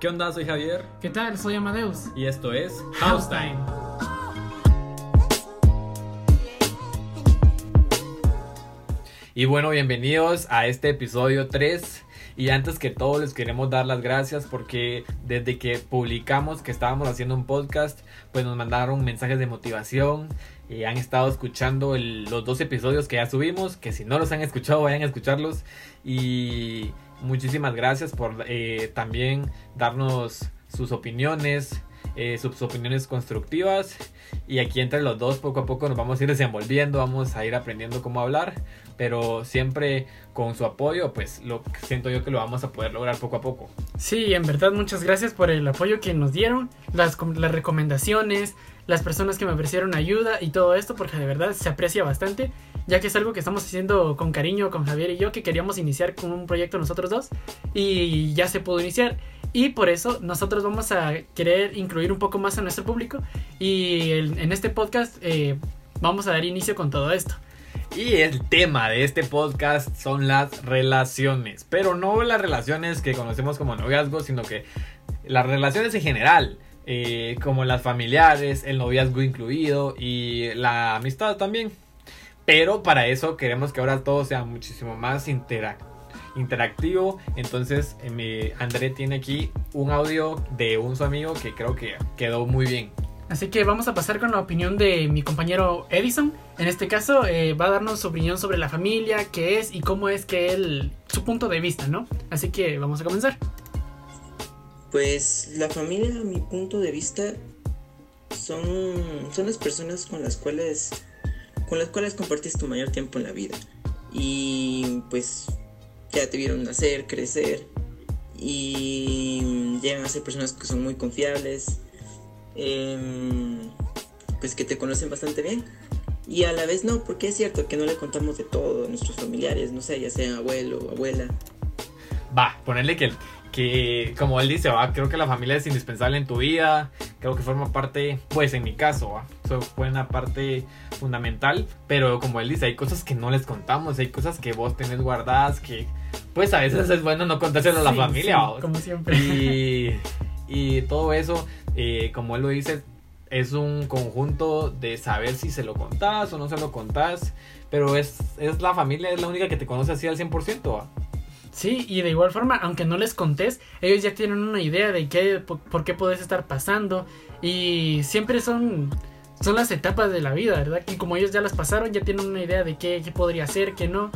¿Qué onda? Soy Javier. ¿Qué tal? Soy Amadeus. Y esto es House Time. Y bueno, bienvenidos a este episodio 3. Y antes que todo les queremos dar las gracias porque desde que publicamos que estábamos haciendo un podcast, pues nos mandaron mensajes de motivación. Y han estado escuchando los dos episodios que ya subimos, que si no los han escuchado vayan a escucharlos. Y muchísimas gracias por eh, también darnos sus opiniones, eh, sus opiniones constructivas. Y aquí entre los dos poco a poco nos vamos a ir desenvolviendo, vamos a ir aprendiendo cómo hablar. Pero siempre con su apoyo, pues lo siento yo que lo vamos a poder lograr poco a poco. Sí, en verdad muchas gracias por el apoyo que nos dieron, las, recomendaciones, las personas que me ofrecieron ayuda y todo esto, porque de verdad se aprecia bastante ya que es algo que estamos haciendo con cariño con Javier y yo, que queríamos iniciar con un proyecto nosotros dos y ya se pudo iniciar. Y por eso nosotros vamos a querer incluir un poco más a nuestro público y en este podcast eh, vamos a dar inicio con todo esto. Y el tema de este podcast son las relaciones, pero no las relaciones que conocemos como noviazgo, sino que las relaciones en general. Eh, como las familiares, el noviazgo incluido y la amistad también. Pero para eso queremos que ahora todo sea muchísimo más interactivo. Entonces, eh, André tiene aquí un audio de un su amigo que creo que quedó muy bien. Así que vamos a pasar con la opinión de mi compañero Edison. En este caso, eh, va a darnos su opinión sobre la familia, qué es y cómo es que él, su punto de vista, ¿no? Así que vamos a comenzar. Pues la familia, a mi punto de vista, son, son las personas con las cuales con las cuales compartiste tu mayor tiempo en la vida. Y pues ya te vieron nacer, crecer y llegan a ser personas que son muy confiables, em, pues que te conocen bastante bien. Y a la vez no, porque es cierto que no le contamos de todo a nuestros familiares, no sé, ya sea abuelo, o abuela. Va, ponerle que que como él dice, ¿va? creo que la familia es indispensable en tu vida, creo que forma parte, pues en mi caso, ¿va? fue una parte fundamental, pero como él dice, hay cosas que no les contamos, hay cosas que vos tenés guardadas que pues a veces es bueno no contárselo a la familia. como siempre. Y, y todo eso, eh, como él lo dice, es un conjunto de saber si se lo contás o no se lo contás, pero es, es la familia, es la única que te conoce así al 100%. ¿va? Sí, y de igual forma, aunque no les contés, ellos ya tienen una idea de qué, por, qué puedes estar pasando. Y siempre son, son las etapas de la vida, ¿verdad? Y como ellos ya las pasaron, ya tienen una idea de qué, qué podría ser, qué no.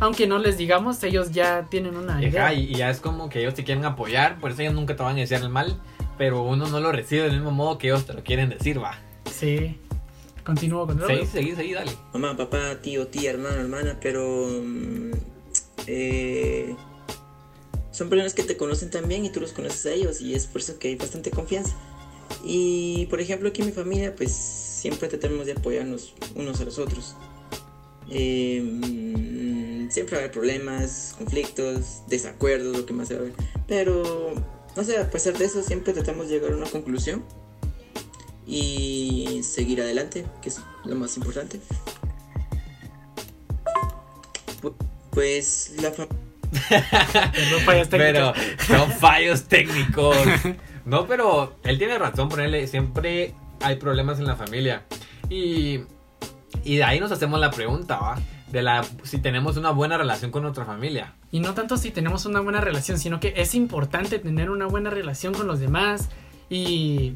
Aunque no les digamos, ellos ya tienen una idea. Y, ya es como que ellos te quieren apoyar, por eso ellos nunca te van a decir el mal, pero uno no lo recibe del mismo modo que ellos te lo quieren decir, va. Sí. Continúo con Sí, seguí, seguí, dale. Mamá, papá, tío, tía, hermano, hermana, pero mm, eh, son personas que te conocen también y tú los conoces a ellos y es por eso que hay bastante confianza. Y por ejemplo aquí en mi familia pues siempre tratamos de apoyarnos unos a los otros. Eh, siempre va a haber problemas, conflictos, desacuerdos, lo que más se va a ver. Pero, no sé, a pesar de eso siempre tratamos de llegar a una conclusión y seguir adelante, que es lo más importante. Pues la pero son fallos técnicos. No, pero él tiene razón, ponerle, siempre hay problemas en la familia. Y, y de ahí nos hacemos la pregunta, ¿va? De la, si tenemos una buena relación con nuestra familia. Y no tanto si tenemos una buena relación, sino que es importante tener una buena relación con los demás. Y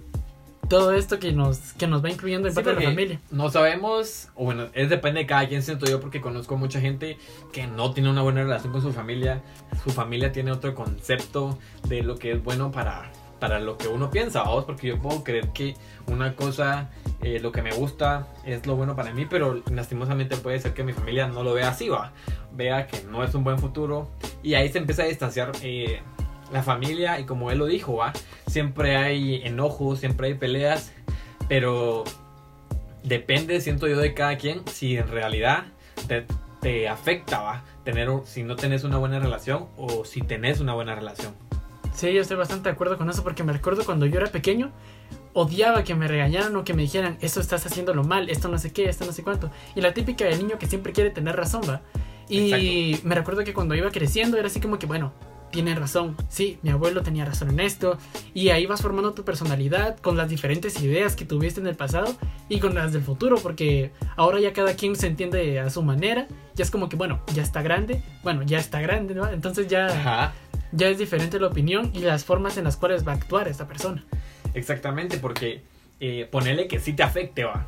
todo esto que nos, que nos va incluyendo en parte de la familia. No sabemos, o bueno, es depende de cada quien, siento yo, porque conozco mucha gente que no tiene una buena relación con su familia. Su familia tiene otro concepto de lo que es bueno para, para lo que uno piensa, vamos, porque yo puedo creer que una cosa, eh, lo que me gusta es lo bueno para mí, pero lastimosamente puede ser que mi familia no lo vea así, va. Vea que no es un buen futuro y ahí se empieza a distanciar. Eh, la familia y como él lo dijo, ¿va? siempre hay enojos, siempre hay peleas, pero depende, siento yo, de cada quien si en realidad te, te afecta, ¿va? Tener, si no tenés una buena relación o si tenés una buena relación. Sí, yo estoy bastante de acuerdo con eso porque me recuerdo cuando yo era pequeño, odiaba que me regañaran o que me dijeran, eso estás haciéndolo mal, esto no sé qué, esto no sé cuánto. Y la típica del niño que siempre quiere tener razón, ¿va? Y me recuerdo que cuando iba creciendo era así como que, bueno, tiene razón. Sí, mi abuelo tenía razón en esto. Y ahí vas formando tu personalidad con las diferentes ideas que tuviste en el pasado y con las del futuro, porque ahora ya cada quien se entiende a su manera. Ya es como que, bueno, ya está grande. Bueno, ya está grande, ¿no? Entonces ya, Ajá. ya es diferente la opinión y las formas en las cuales va a actuar esta persona. Exactamente, porque eh, ponele que sí te afecte, va.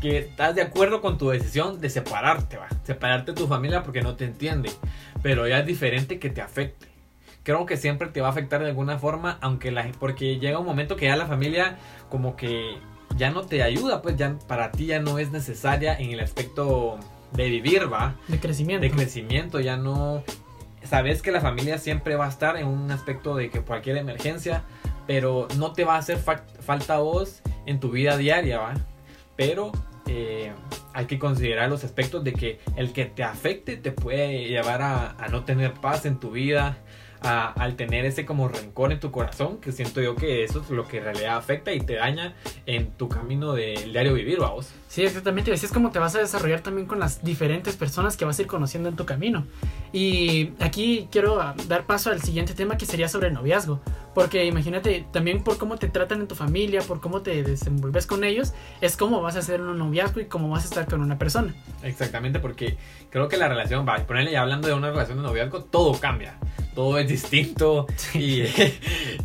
Que estás de acuerdo con tu decisión de separarte, va. Separarte de tu familia porque no te entiende. Pero ya es diferente que te afecte. Creo que siempre te va a afectar de alguna forma, aunque la, porque llega un momento que ya la familia como que ya no te ayuda, pues ya para ti ya no es necesaria en el aspecto de vivir, va De crecimiento. de crecimiento, ya no... Sabes que la familia siempre va a estar en un aspecto de que cualquier emergencia, pero no te va a hacer fa- falta a vos en tu vida diaria, ¿va? Pero eh, hay que considerar los aspectos de que el que te afecte te puede llevar a no tener paz en tu vida, a- al tener ese como rencor en tu corazón, que siento yo que eso es lo que en realidad afecta y te daña en tu camino del diario vivir, vamos. Sí, exactamente. Así es como te vas a desarrollar también con las diferentes personas que vas a ir conociendo en tu camino. Y aquí quiero ah, dar paso al siguiente tema que sería sobre el noviazgo. Porque imagínate, también por cómo te tratan en tu familia, por cómo te desenvolves con ellos, es cómo vas a hacer un noviazgo y cómo vas a estar con una persona. Exactamente, porque creo que la relación, va, ponerle ya hablando de una relación de noviazgo, todo cambia, todo es distinto y,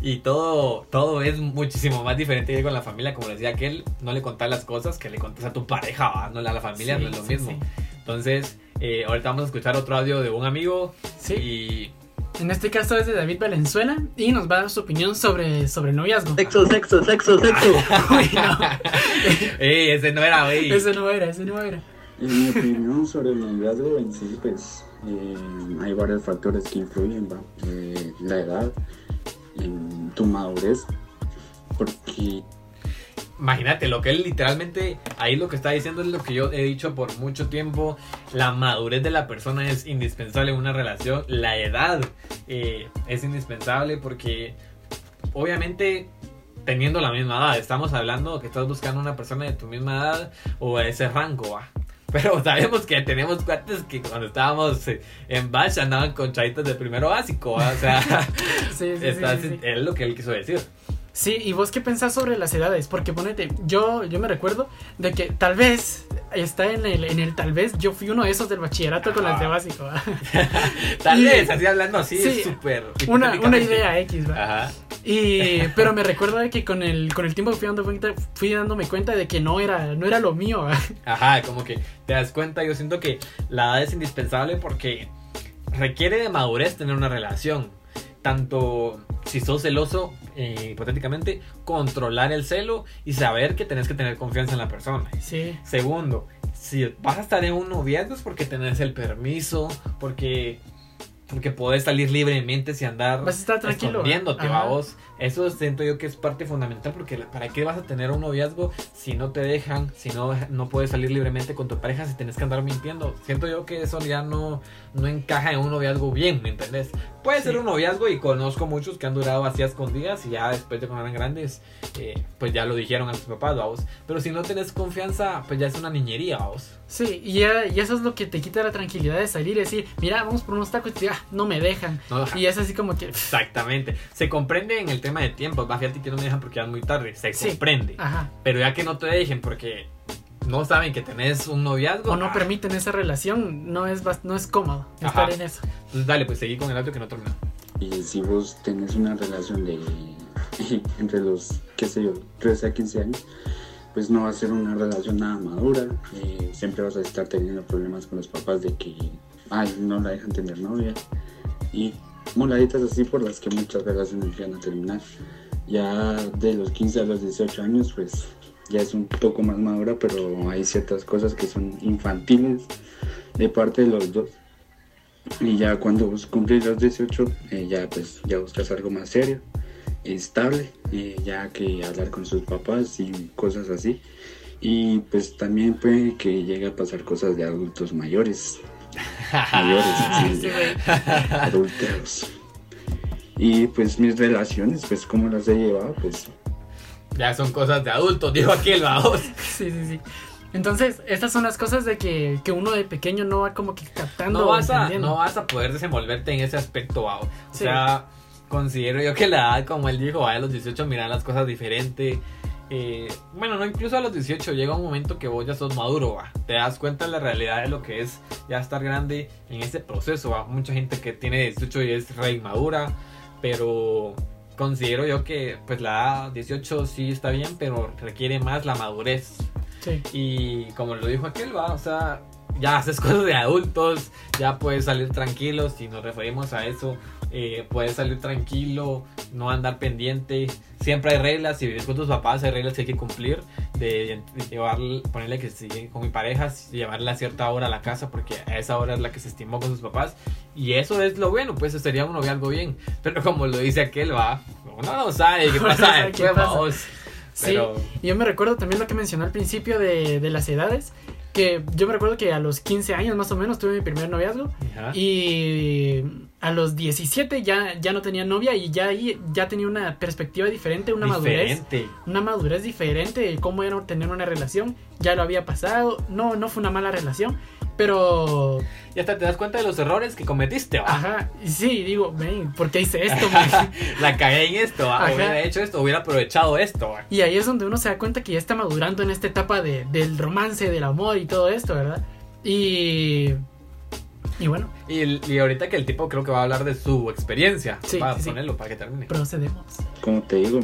y todo, todo es muchísimo más diferente que con la familia, como decía aquel, no le contar las cosas que le contas a tu pareja, ¿va? no a la familia, Sí, no es lo sí, mismo. sí. Entonces, eh, ahorita vamos a escuchar otro audio de un amigo Sí. y En este caso es de David Valenzuela y nos va a dar su opinión sobre, sobre el noviazgo. Sexo, sexo, sexo, sexo. Uy, no. ¡Ey, ese no era, güey! Ese no era, ese no era. En mi opinión sobre el noviazgo en sí, pues eh, hay varios factores que influyen, ¿va? Eh, la edad, en tu madurez, porque Imagínate, lo que él literalmente, ahí lo que está diciendo es lo que yo he dicho por mucho tiempo, la madurez de la persona es indispensable en una relación, la edad eh, es indispensable porque obviamente teniendo la misma edad, estamos hablando que estás buscando una persona de tu misma edad o de ese rango, ¿va? Pero sabemos que tenemos cuates que cuando estábamos eh, en Bash andaban con chavitas de primero básico, o sea, Sí, sí, estás- sí, es lo que él quiso decir. Sí, ¿y vos qué pensás sobre las edades? Porque ponete, yo, yo me recuerdo de que tal vez, está en el, en el tal vez, yo fui uno de esos del bachillerato con las de Ah. básico. Tal Y- vez, así hablando así, Sí, súper. Una, una idea X, ¿va? Ajá. Y, pero me recuerdo de que con el, con el tiempo fui, dando cuenta, fui dándome cuenta de que no era, no era lo mío. Ajá, como que te das cuenta, yo siento que la edad es indispensable porque requiere de madurez tener una relación. Tanto si sos celoso, eh, hipotéticamente, controlar el celo y saber que tenés que tener confianza en la persona. Sí, Segundo, si vas a estar en un noviazgo es porque tenés el permiso, porque porque podés salir libremente sin andar Vas a estar escondiéndote, ajá. Eso siento yo que es parte fundamental porque ¿para qué vas a tener un noviazgo si no te dejan, si no, no puedes salir libremente con tu pareja, si tenés que andar mintiendo? Siento yo que eso ya no, no encaja en un noviazgo bien, ¿me entendés? Puede ser Sí. un noviazgo y conozco muchos que han durado así a escondidas y ya después de cuando eran grandes, eh, pues ya lo dijeron a sus papás, vamos. Pero si no tenés confianza, pues ya es una niñería, vamos. sí, y, ya, y eso es lo que te quita la tranquilidad de salir y decir, mira, vamos por unos tacos y ah, no me dejan. No, Y es así como que, Exactamente. Se comprende en el tema de tiempo. Va, fíjate que no me dejan porque ya es muy tarde. Se Sí. comprende. ajá. Pero ya que no te dejen porque no saben que tenés un noviazgo. O no ah, permiten esa relación, no es, no es cómodo estar Ajá. en eso. Entonces dale, pues seguí con el audio que no terminó. y si vos tenés una relación de entre los, qué sé yo, 13 a 15 años, pues no va a ser una relación nada madura, eh, siempre vas a estar teniendo problemas con los papás de que, ay, no la dejan tener novia, y moladitas así por las que muchas relaciones llegan a terminar. Ya de los 15 a los 18 años, pues ya es un poco más madura, pero hay ciertas cosas que son infantiles de parte de los dos. Y ya cuando vos cumplís los 18, eh, ya pues ya buscas algo más serio, estable, eh, ya que hablar con sus papás y cosas así. Y pues también puede que llegue a pasar cosas de adultos mayores. mayores, sí, Sí, güey. adulteros. Y pues mis relaciones, pues cómo las he llevado, pues Ya son cosas de adultos, dijo aquel, vamos. Sí, sí, sí. Entonces, estas son las cosas de que, que uno de pequeño no va como que captando. No vas, a, no vas a poder desenvolverte en ese aspecto, wow. O Sí. sea, considero yo que la edad, como él dijo, a los 18 mirar las cosas diferente. Eh, bueno, no incluso a los 18 llega un momento que vos ya sos maduro, va. Te das cuenta de la realidad de lo que es ya estar grande en ese proceso, va. Mucha gente que tiene 18 y es re inmadura, pero considero yo que pues la edad 18 sí está bien, pero requiere más la madurez. Sí. Y como lo dijo aquel, va, o sea, ya haces cosas de adultos, ya puedes salir tranquilo, si nos referimos a eso, eh, puedes salir tranquilo, no andar pendiente. Siempre hay reglas, si vives con tus papás, hay reglas que hay que cumplir, de, llevar, ponerle que si con mi pareja, llevarla a cierta hora a la casa, porque a esa hora es la que se estimó con sus papás. Y eso es lo bueno, pues sería un noviazgo bien. Pero como lo dice aquel, va, uno no sabe qué pasa qué después, pasa. vamos. Pero- yo me recuerdo también lo que mencionó al principio de, de las edades, que yo me recuerdo que a los 15 años más o menos tuve mi primer noviazgo Ajá. y a los 17 ya, ya no tenía novia y ya ahí ya tenía una perspectiva diferente, una madurez, Diferente. una madurez diferente de cómo era tener una relación, ya lo había pasado, no, no fue una mala relación, pero Y hasta te das cuenta de los errores que cometiste, va. ajá, sí, digo, ven, ¿por qué hice esto? La cagué en esto, ¿va? Hubiera hecho esto, hubiera aprovechado esto. ¿va? Y ahí es donde uno se da cuenta que ya está madurando en esta etapa de, del romance, del amor y todo esto, ¿verdad? Y. Y bueno, Y, y ahorita que el tipo creo que va a hablar de su experiencia. Sí, para sí, sí. ponerlo, para que termine. procedemos. Como te digo,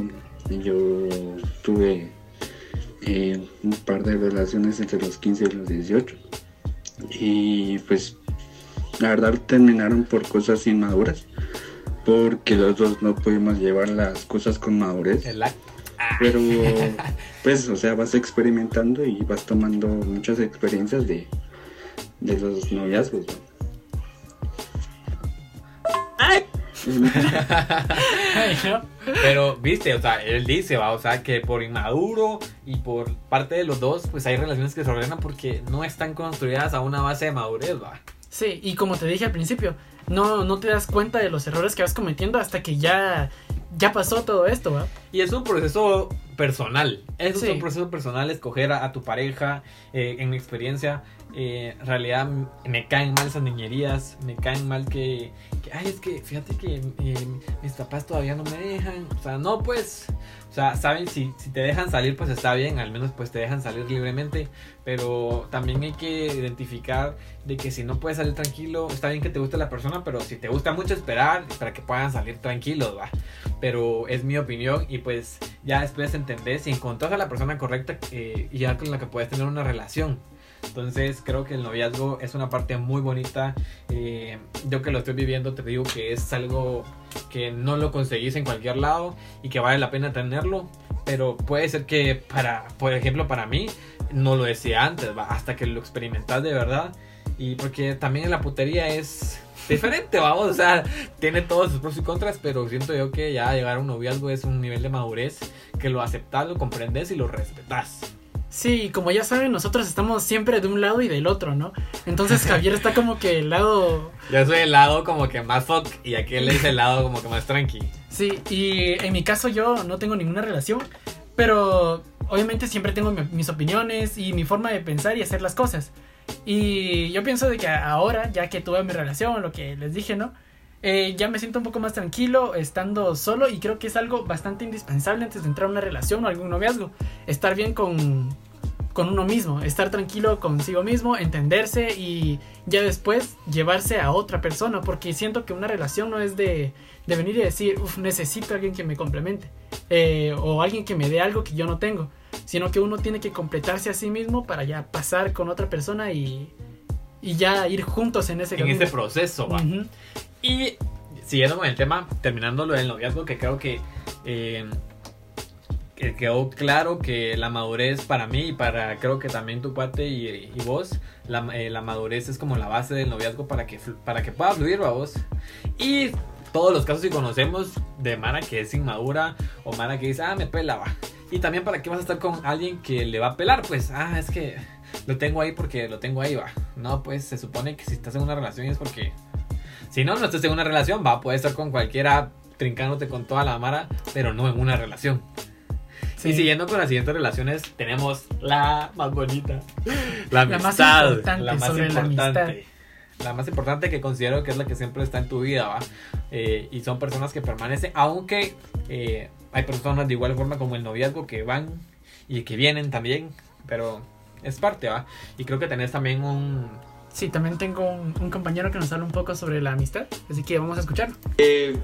yo tuve eh, un par de relaciones entre los 15 y los 18. Y pues la verdad terminaron por cosas inmaduras. Porque los dos no pudimos llevar las cosas con madurez. El act- Ah, Pero pues, o sea, vas experimentando y vas tomando muchas experiencias de, de los noviazgos. ¿no? Pero, viste, o sea, él dice, va, o sea, que por inmaduro y por parte de los dos, pues hay relaciones que se ordenan porque no están construidas a una base de madurez, va. Sí, y como te dije al principio, no, no te das cuenta de los errores que vas cometiendo hasta que ya, ya pasó todo esto, ¿va? Y es un proceso personal. Es Sí. un proceso personal escoger a, a tu pareja. eh, en mi experiencia, eh, en realidad me caen mal esas niñerías. Me caen mal que, que, ay, es que fíjate que eh, mis papás todavía no me dejan. O sea, no, pues. O sea, saben, si, si te dejan salir, pues está bien. Al menos, pues te dejan salir libremente. Pero también hay que identificar de que si no puedes salir tranquilo, está bien que te guste la persona, pero si te gusta mucho esperar para que puedan salir tranquilos, va pero es mi opinión y pues ya después entendés si encontrás a la persona correcta eh, y ya con la que puedes tener una relación. Entonces creo que el noviazgo es una parte muy bonita. eh, yo que lo estoy viviendo te digo que es algo que no lo conseguís en cualquier lado y que vale la pena tenerlo. Pero puede ser que para, por ejemplo, para mí no lo decía antes, hasta que lo experimentas de verdad. Y porque también la putería es diferente, vamos, o sea, tiene todos sus pros y contras, pero siento yo que ya llegar a un noviazgo es un nivel de madurez que lo aceptas, lo comprendes y lo respetas. Sí, como ya saben, nosotros estamos siempre de un lado y del otro, ¿no? Entonces Javier está como que el lado... Yo soy el lado como que más fuck y aquel es el lado como que más tranqui. Sí, y en mi caso yo no tengo ninguna relación, pero obviamente siempre tengo mi- mis opiniones y mi forma de pensar y hacer las cosas. Y yo pienso de que ahora, ya que tuve mi relación, lo que les dije, ¿no? Eh, ya me siento un poco más tranquilo estando solo y creo que es algo bastante indispensable antes de entrar a una relación o algún noviazgo. Estar bien con, con uno mismo, estar tranquilo consigo mismo, entenderse y ya después llevarse a otra persona, porque siento que una relación no es de, de venir y decir, uff, necesito a alguien que me complemente eh, o alguien que me dé algo que yo no tengo, sino que uno tiene que completarse a sí mismo para ya pasar con otra persona y, y ya ir juntos en ese En ese proceso, va. Y siguiendo con el tema, terminando lo del noviazgo, que creo que, eh, que quedó claro que la madurez para mí y para creo que también tu cuate y, vos, la, eh, la madurez es como la base del noviazgo para que, para que pueda fluir a vos. Y todos los casos que conocemos de Mara que es inmadura o Mara que dice, ah, me pela, va. Y también para qué vas a estar con alguien que le va a pelar, pues, ah, es que lo tengo ahí porque lo tengo ahí, va. No, pues se supone que si estás en una relación es porque si no, no estás en una relación, va, puedes estar con cualquiera trincándote con toda la mara, pero no en una relación. Sí. Y siguiendo con las siguientes relaciones, tenemos la más bonita. La La más amistad. importante sobre la importante. La más importante que considero que es la que siempre está en tu vida, ¿va? Eh, y son personas que permanecen, aunque eh, hay personas de igual forma como el noviazgo que van y que vienen también, pero es parte, ¿va? Y creo que tenés también un... Sí, también tengo un, un compañero que nos habla un poco sobre la amistad, así que vamos a escucharlo. Eh,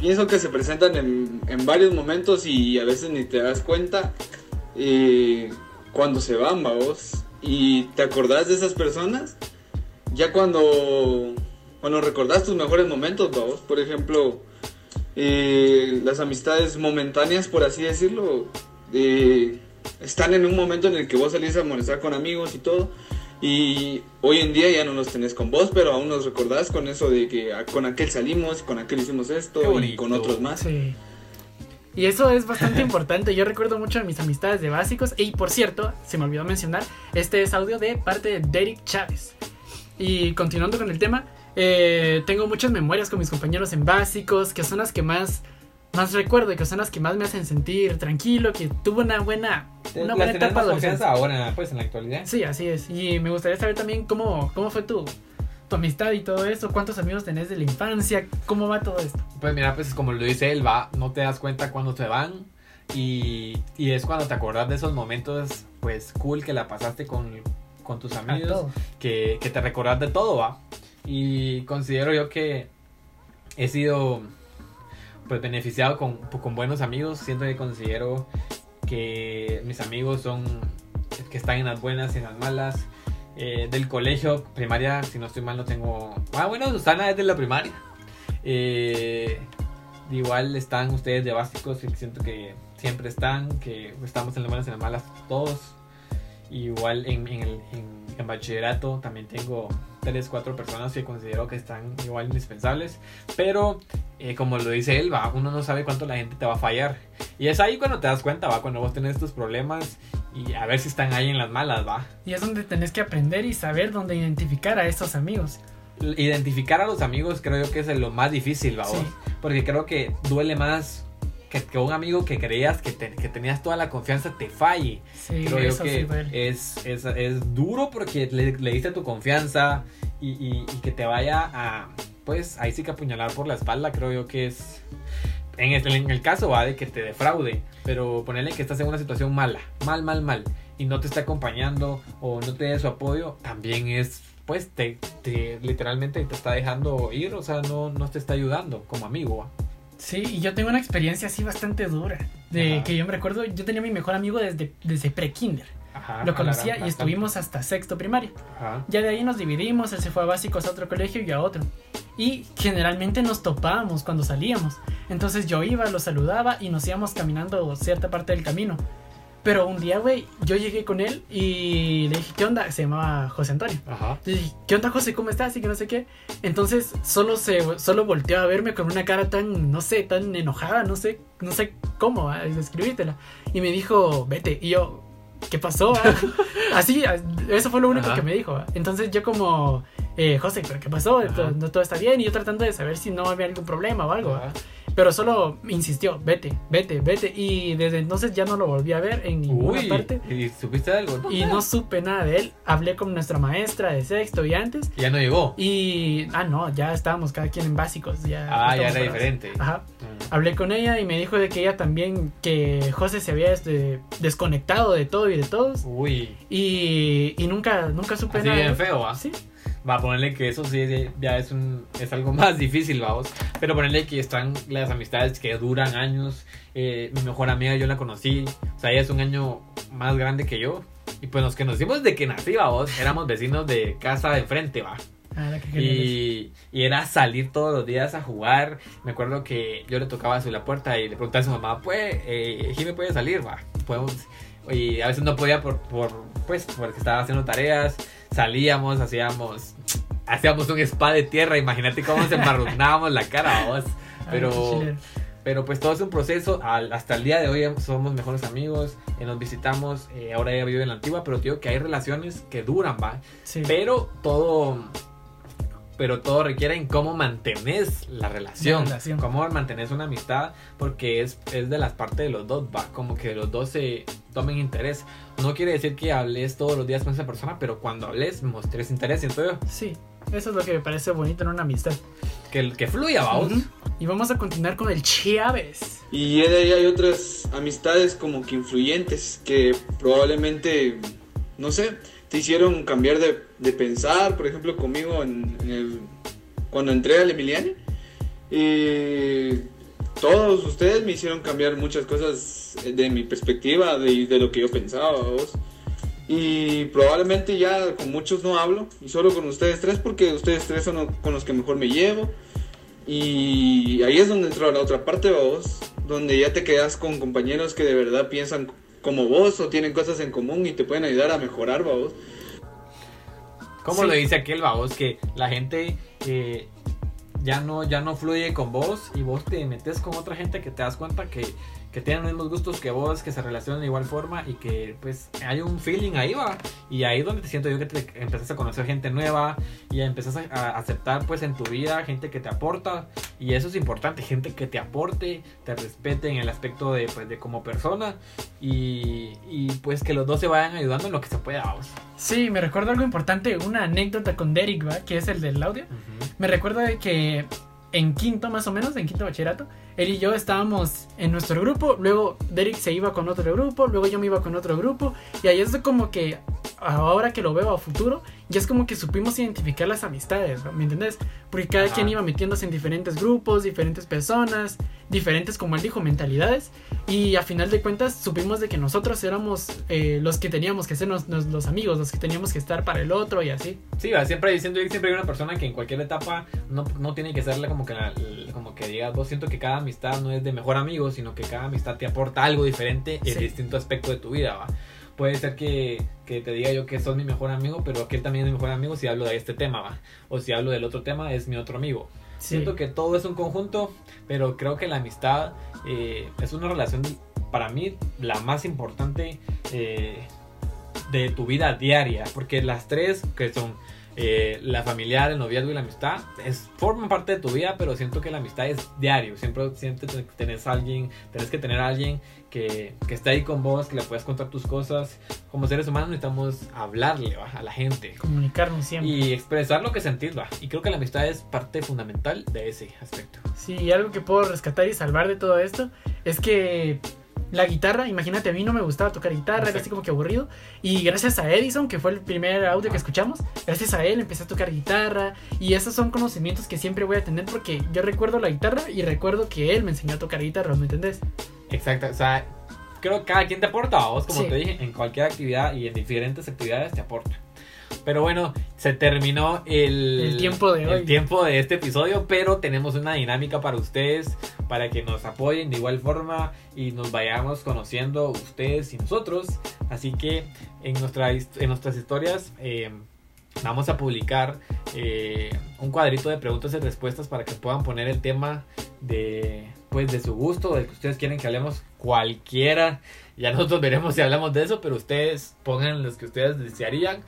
pienso que se presentan en, en varios momentos y a veces ni te das cuenta eh, cuando se van, vos. Y te acordás de esas personas ya cuando, cuando recordás tus mejores momentos, vos. Por ejemplo, eh, las amistades momentáneas, por así decirlo, eh, están en un momento en el que vos salís a molestar con amigos y todo. Y hoy en día ya no los tenés con vos, pero aún nos recordás con eso de que con aquel salimos, con aquel hicimos esto y con otros más. Sí. Y eso es bastante importante. Yo recuerdo mucho a mis amistades de básicos. Y por cierto, se me olvidó mencionar, este es audio de parte de Derek Chávez. Y continuando con el tema, eh, tengo muchas memorias con mis compañeros en básicos, que son las que más, más recuerdo y que son las que más me hacen sentir tranquilo, que tuve una buena, una buena tenés etapa adolescente. ahora, pues, en la actualidad. Sí, así es. Y me gustaría saber también cómo, cómo fue tu, tu amistad y todo eso, cuántos amigos tenés de la infancia, cómo va todo esto. Pues mira, pues como lo dice él, va, no te das cuenta cuando se van y, y es cuando te acordás de esos momentos, pues cool que la pasaste con, con tus amigos, que, que te recordás de todo, va. Y considero yo que he sido pues beneficiado con, con buenos amigos, siento que considero que mis amigos son que están en las buenas y en las malas. Eh, del colegio, primaria, si no estoy mal, no tengo. Ah, bueno, Susana es de la primaria. Eh, igual están ustedes de básicos, y siento que siempre están, que estamos en las buenas y en las malas todos. Igual en, el, en bachillerato también tengo tres, cuatro personas que considero que están igual indispensables. Pero eh, como lo dice él, va, uno no sabe cuánto la gente te va a fallar. Y es ahí cuando te das cuenta, va, cuando vos tenés tus problemas y a ver si están ahí en las malas, va. Y es donde tenés que aprender y saber dónde identificar a estos amigos. Identificar a los amigos creo yo que es lo más difícil, va, Sí. Porque creo que duele más que, que un amigo que creías que, te- que tenías toda la confianza te falle. Sí, creo yo eso sí que es, es, es duro porque le, le diste tu confianza y, y- y que te vaya a, pues ahí sí que apuñalar por la espalda, creo yo que es... En el, en el caso va de que te defraude, pero ponerle que estás en una situación mala, mal, mal, mal, y no te está acompañando o no te dé su apoyo, también es, pues, te, te- literalmente te está dejando ir, o sea, no, no te está ayudando como amigo. ¿va? Sí, y yo tengo una experiencia así bastante dura. De Ajá. que yo me recuerdo, yo tenía a mi mejor amigo desde, desde pre-kinder. Lo conocía y estuvimos hasta sexto primario. Ajá. Ya de ahí nos dividimos, él se fue a básicos a otro colegio y a otro. Y generalmente nos topábamos cuando salíamos. Entonces yo iba, lo saludaba y nos íbamos caminando cierta parte del camino. Pero un día, güey, yo llegué con él y le dije, ¿qué onda? Se llamaba José Antonio. Ajá. Le dije, ¿qué onda, José? ¿Cómo estás? Y que no sé qué. Entonces solo se solo volteó a verme con una cara tan, no sé, tan enojada, no sé, no sé cómo ah, describírtela. Y me dijo, vete. Y yo, ¿qué pasó? ah?" Así, ah, eso fue lo único Ajá. que me dijo. ah. Entonces yo como, eh, José, ¿pero qué pasó? ¿Todo, no todo está bien? Y yo tratando de saber si no había algún problema o algo. Pero solo insistió, vete, vete, vete. Y desde entonces ya no lo volví a ver en ninguna Uy, parte. ¿y supiste algo? Y no supe nada de él. Hablé con nuestra maestra de sexto y antes. Ya no llegó. Y. Ah, no, ya estábamos cada quien en básicos. Ya Ah, ya era diferente. Ajá. Mm. Hablé con ella y me dijo de que ella también. Que José se había este, desconectado de todo y de todos. Uy, Y, y nunca, nunca supe así nada. bien feo, ¿ah? Sí. Va a ponerle que eso sí ya es un es algo más difícil, vamos. Pero ponerle que están las amistades que duran años. Eh, mi mejor amiga yo la conocí, o sea, ella es un año más grande que yo. Y pues nos conocimos de que nací, vamos. Éramos vecinos de casa de enfrente, va. Ah, que. Y, y era salir todos los días a jugar. Me acuerdo que yo le tocaba a la puerta y le preguntaba a su mamá, pues, eh, Jimmy puede salir, va. Podemos. Y a veces no podía por, por, pues, porque estaba haciendo tareas. Salíamos, hacíamos, hacíamos un spa de tierra. Imagínate cómo nos embarrunábamos la cara, vos. Ah, Pero, pero pues todo es un proceso. Al- hasta el día de hoy somos mejores amigos. eh, nos visitamos. eh, ahora ella vive en la antigua. Pero te digo que hay relaciones que duran, va. Sí. Pero todo. Pero todo requiere en cómo mantenés la relación, La relación. cómo mantenés una amistad, porque es, es de las partes de los dos, va, como que los dos se tomen interés. No quiere decir que hables todos los días con esa persona, pero cuando hables, mostres interés, siento yo, Sí, eso es lo que me parece bonito en una amistad. que, que fluya, vamos. Ujú. Y vamos a continuar con el Chiaves. Y de ahí hay otras amistades como que influyentes que probablemente, no sé, te hicieron cambiar de, de pensar. Por ejemplo, conmigo en, en el- cuando entré al Emiliani, eh, todos ustedes me hicieron cambiar muchas cosas de mi perspectiva, de, de lo que yo pensaba. ¿vos? Y probablemente ya con muchos no hablo, y solo con ustedes tres, porque ustedes tres son con los que mejor me llevo. Y ahí es donde entra la otra parte, vos, donde ya te quedas con compañeros que de verdad piensan como vos o tienen cosas en común y te pueden ayudar a mejorar, vos. Como Sí. lo dice aquel vos, que la gente eh, ya, no, ya no fluye con vos y vos te metes con otra gente que te das cuenta que, que tienen los mismos gustos que vos, que se relacionan de igual forma y que pues hay un feeling ahí va. Y ahí es donde te siento yo que te empezás a conocer gente nueva y empezás a, a aceptar pues en tu vida gente que te aporta. Y eso es importante, gente que te aporte, te respete en el aspecto de, pues, de como persona y, y pues que los dos se vayan ayudando en lo que se pueda. vos. Sí, me recuerdo algo importante, una anécdota con Derek, ¿va? que es el del audio. Me recuerdo de que en quinto más o menos, en quinto bachillerato, él y yo estábamos en nuestro grupo, luego Derek se iba con otro grupo, luego yo me iba con otro grupo, y ahí es como que ahora que lo veo a futuro, ya es como que supimos identificar las amistades, ¿me entendés? Porque cada Ajá. quien iba metiéndose en diferentes grupos, diferentes personas, diferentes, como él dijo, mentalidades, y a final de cuentas supimos de que nosotros éramos eh, los que teníamos que ser nos- nos- los amigos, los que teníamos que estar para el otro y así. Sí, va, siempre diciendo siempre hay una persona que en cualquier etapa no, no tiene que serle como que la- como que digas, vos siento que cada amistad no es de mejor amigo, sino que cada amistad te aporta algo diferente en Sí. distinto aspecto de tu vida, va. Puede ser que, que te diga yo que sos mi mejor amigo, pero aquel también es mi mejor amigo si hablo de este tema, va. O si hablo del otro tema, es mi otro amigo. Sí. Siento que todo es un conjunto, pero creo que la amistad eh, es una relación, para mí, la más importante eh, de tu vida diaria. Porque las tres, que son eh, la familiar, el noviazgo y la amistad, es, forman parte de tu vida, pero siento que la amistad es diario. Siempre, siempre te- tenés alguien, tenés que tener a alguien que, que esté ahí con vos, que le puedas contar tus cosas. Como seres humanos necesitamos hablarle ¿va? a la gente. Comunicarnos siempre. Y expresar lo que sentís, va. Y creo que la amistad es parte fundamental de ese aspecto. Sí, y algo que puedo rescatar y salvar de todo esto es que la guitarra, imagínate, a mí no me gustaba tocar guitarra, era Exacto. así como que aburrido. Y gracias a Edison, que fue el primer audio que escuchamos, gracias a él empecé a tocar guitarra. Y esos son conocimientos que siempre voy a tener porque yo recuerdo la guitarra y recuerdo que él me enseñó a tocar guitarra, ¿me entendés? Exacto, o sea, creo que cada quien te aporta, a vos, como Sí. te dije, en cualquier actividad y en diferentes actividades te aporta. Pero bueno, se terminó el, El tiempo de el hoy. tiempo de este episodio, pero tenemos una dinámica para ustedes, para que nos apoyen de igual forma y nos vayamos conociendo ustedes y nosotros. Así que en, nuestra, en nuestras historias eh, vamos a publicar eh, un cuadrito de preguntas y respuestas para que puedan poner el tema de pues de su gusto, del que ustedes quieren que hablemos cualquiera. Ya nosotros veremos si hablamos de eso, pero ustedes pongan los que ustedes desearían.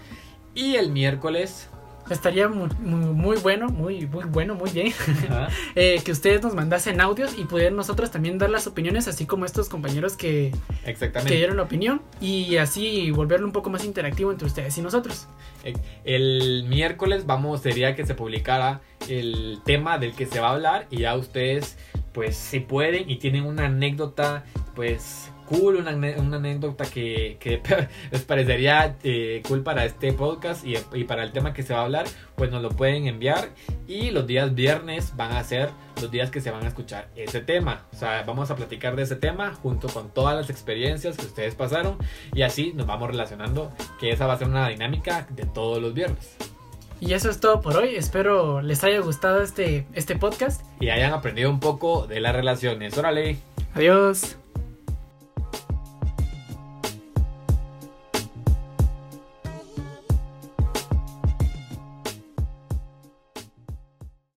Y el miércoles Estaría muy, muy, muy bueno, muy, muy bueno, muy bien. eh, que ustedes nos mandasen audios y pudieran nosotros también dar las opiniones, así como estos compañeros que, que exactamente. dieron la opinión. Y así volverlo un poco más interactivo entre ustedes y nosotros. Eh, El miércoles vamos, sería que se publicara el tema del que se va a hablar y ya ustedes, pues, si pueden y tienen una anécdota, pues, cool, una, una anécdota que, que les parecería eh, cool para este podcast y, y para el tema que se va a hablar, pues nos lo pueden enviar y los días viernes van a ser los días que se van a escuchar ese tema. O sea, vamos a platicar de ese tema junto con todas las experiencias que ustedes pasaron y así nos vamos relacionando que esa va a ser una dinámica de todos los viernes. Y eso es todo por hoy. Espero les haya gustado este, este podcast. Y hayan aprendido un poco de las relaciones. Órale. Adiós.